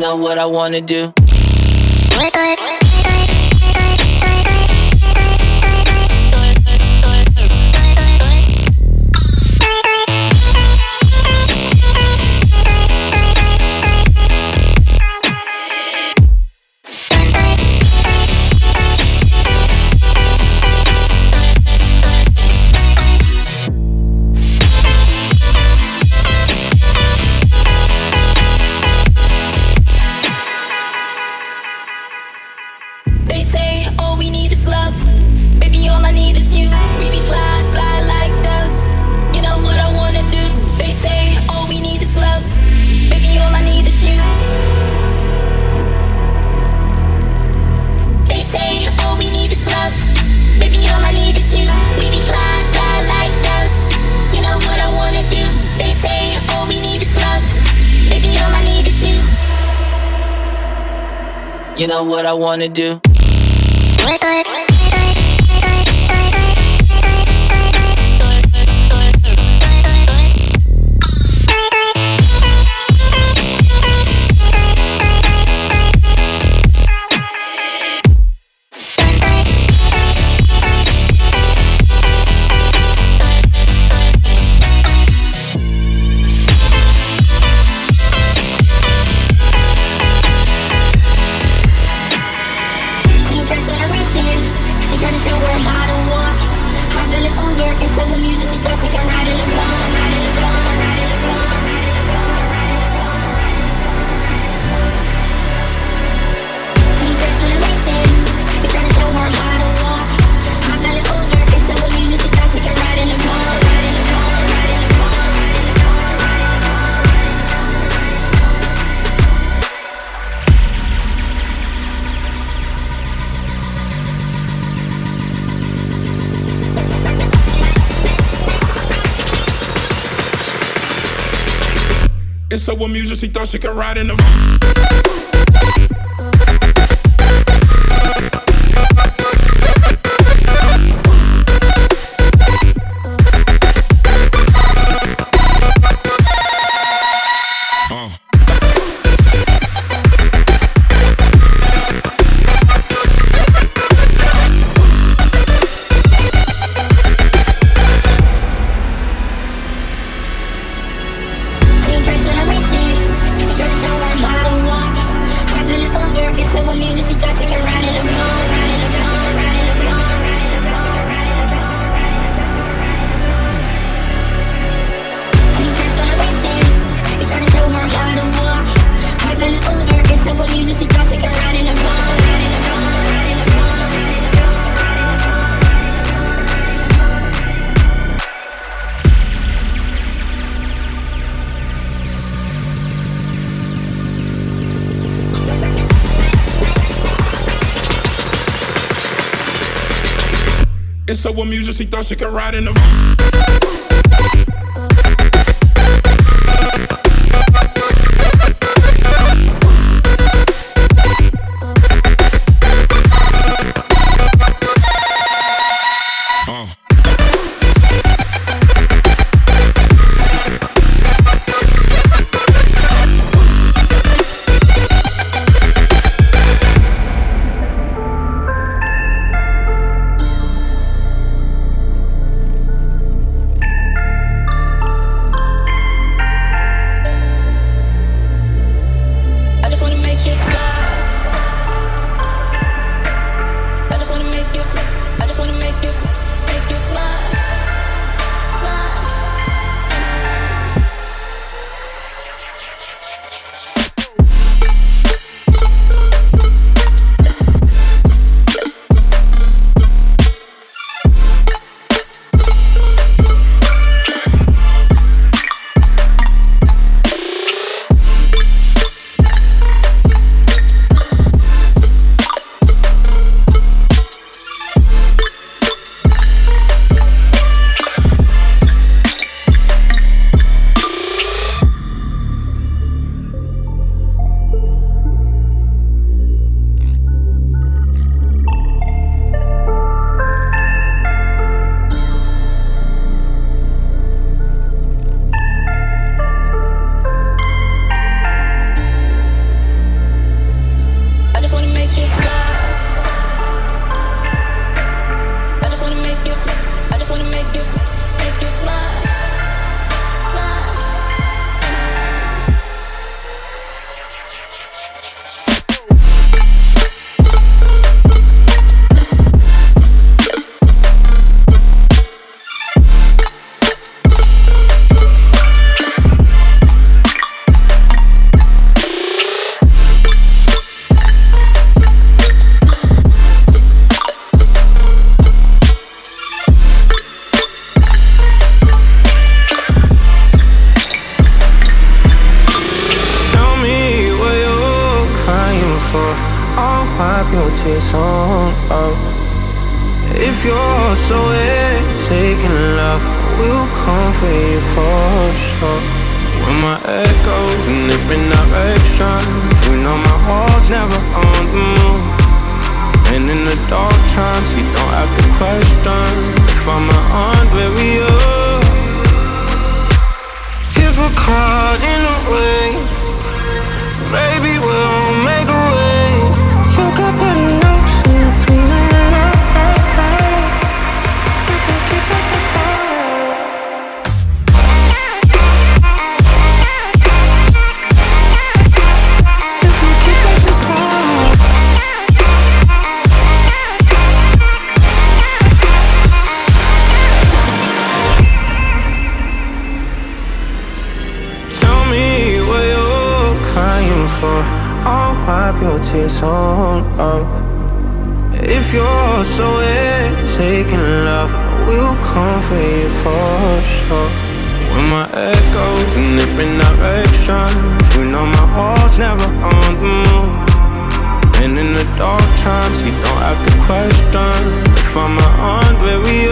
what I wanna do. Know what I wanna do? So music, she thought she could ride in the. So with music, she thought she could ride in the. question from my aunt where we are. If we're caught in a way. at the question If I'm around where we are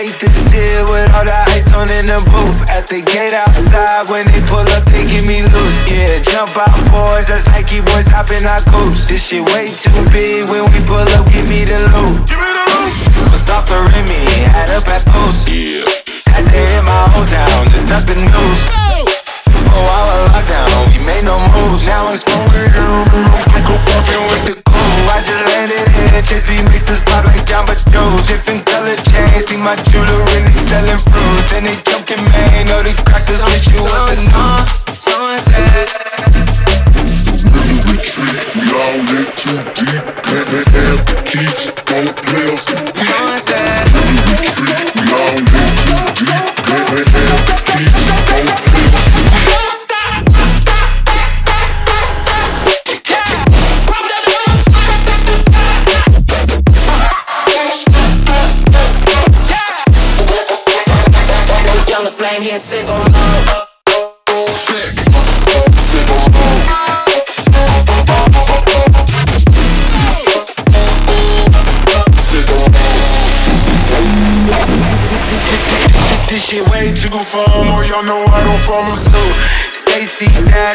made this here with all the ice on in the booth. At the gate outside, when they pull up, they give me loose. Yeah, jump out, boys. That's Nike boys hopping our coops. This shit way too big. When we pull up, give me the loot. Give me the loot. Was off me, Remy, had up at post. Yeah. Had to in my old town, nothing news. Four hour lockdown, we made no moves. Now it's for real. I'm with the cool. I just landed here. Just be mixes pop like Jamba Juice my jewelry selling fruits and they junkin', man. Know the crackers with you wasn't.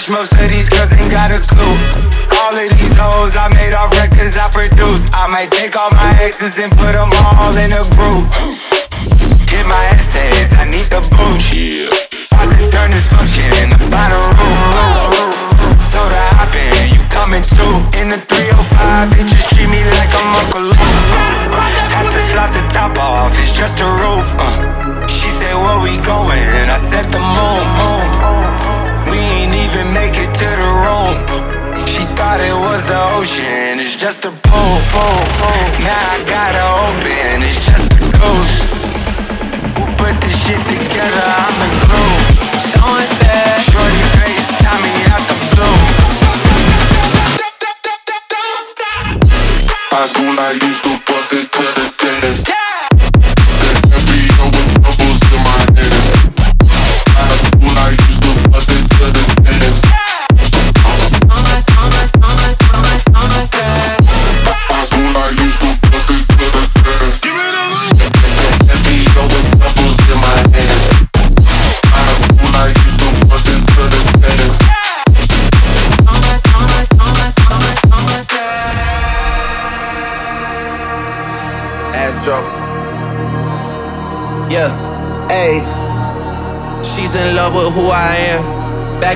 Most of these girls ain't got a clue. All of these hoes I made off records I produce. I might take all my exes and put them all in a group. Get my essays, I need the boost. Yeah. I could turn this function into room. Told her hop in, you coming too. In the 305, bitches treat me like I'm Uncle Luke. Had to slap the top off, it's just a roof. Uh. She said, where we going? I said the moon. Thought it was the ocean, it's just a pool. Now I gotta open, it's just a ghost. Who put this shit together? I'm the glue. Someone said, Shorty face, Tommy out the blue. High school, I do used to bust it to the dentist.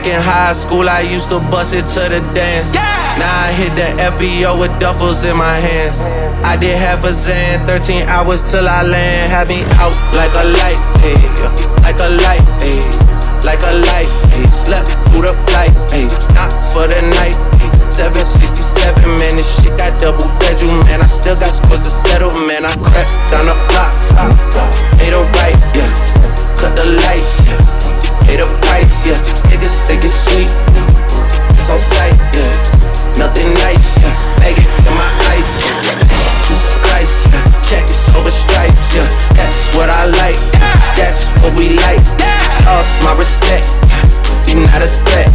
In high school, I used to bust it to the dance. Now I hit the FBO with duffels in my hands. I did half a Xan, 13 hours till I land. Had me out like a light, ayy, like a light, ayy, like a light. Ayy. Slept through the flight, ayy, not for the night. Ayy. 767, man, this shit got double bedroom, man. I still got scores to settle, man. I crept down the block, made a right, yeah. Cut the lights, yeah. Pay the price, yeah. Niggas think it's sweet, it's on sight, yeah. Nothing nice, yeah. Vegas in my ice, yeah. Jesus Christ, yeah. Check this over stripes, yeah. That's what I like, that's what we like. Lost my respect, you not a threat.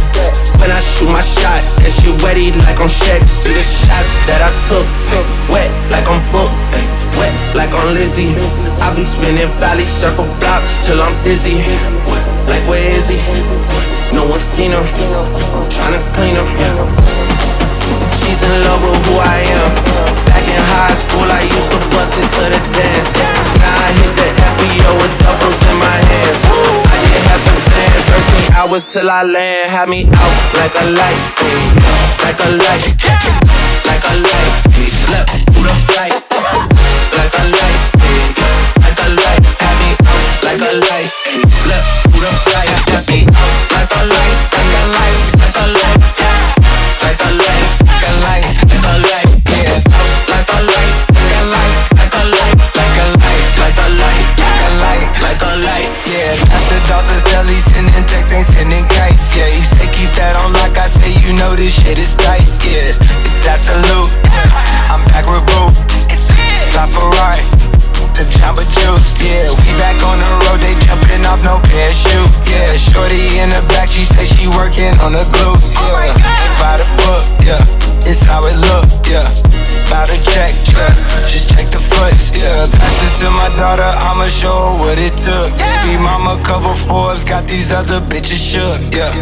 When I shoot my shot, that shit wetty like I'm Shaq. See the shots that I took, wet like I'm Book, wet like I'm Lizzie. I be spinning valley circle blocks till I'm dizzy. Like where is he? No one seen him. Tryna clean him, yeah. She's in love with who I am. Back in high school, I used to bust it to the dance. Now I hit the FBO with duffels in my hands. I did half a Xan, 13 hours till I land. Had me out like a light, like a light, like a light. Slept through the flight, like a light, like a light. Had me out like a light, slept out like a light, like a light, like a light, she on the glutes, oh yeah. Ain't by the book, yeah. It's how it look, yeah. Bout to check, yeah. Just check the foots, yeah. Pass this to my daughter, I'ma show her what it took. Baby mama, couple Forbes, got these other bitches shook, yeah.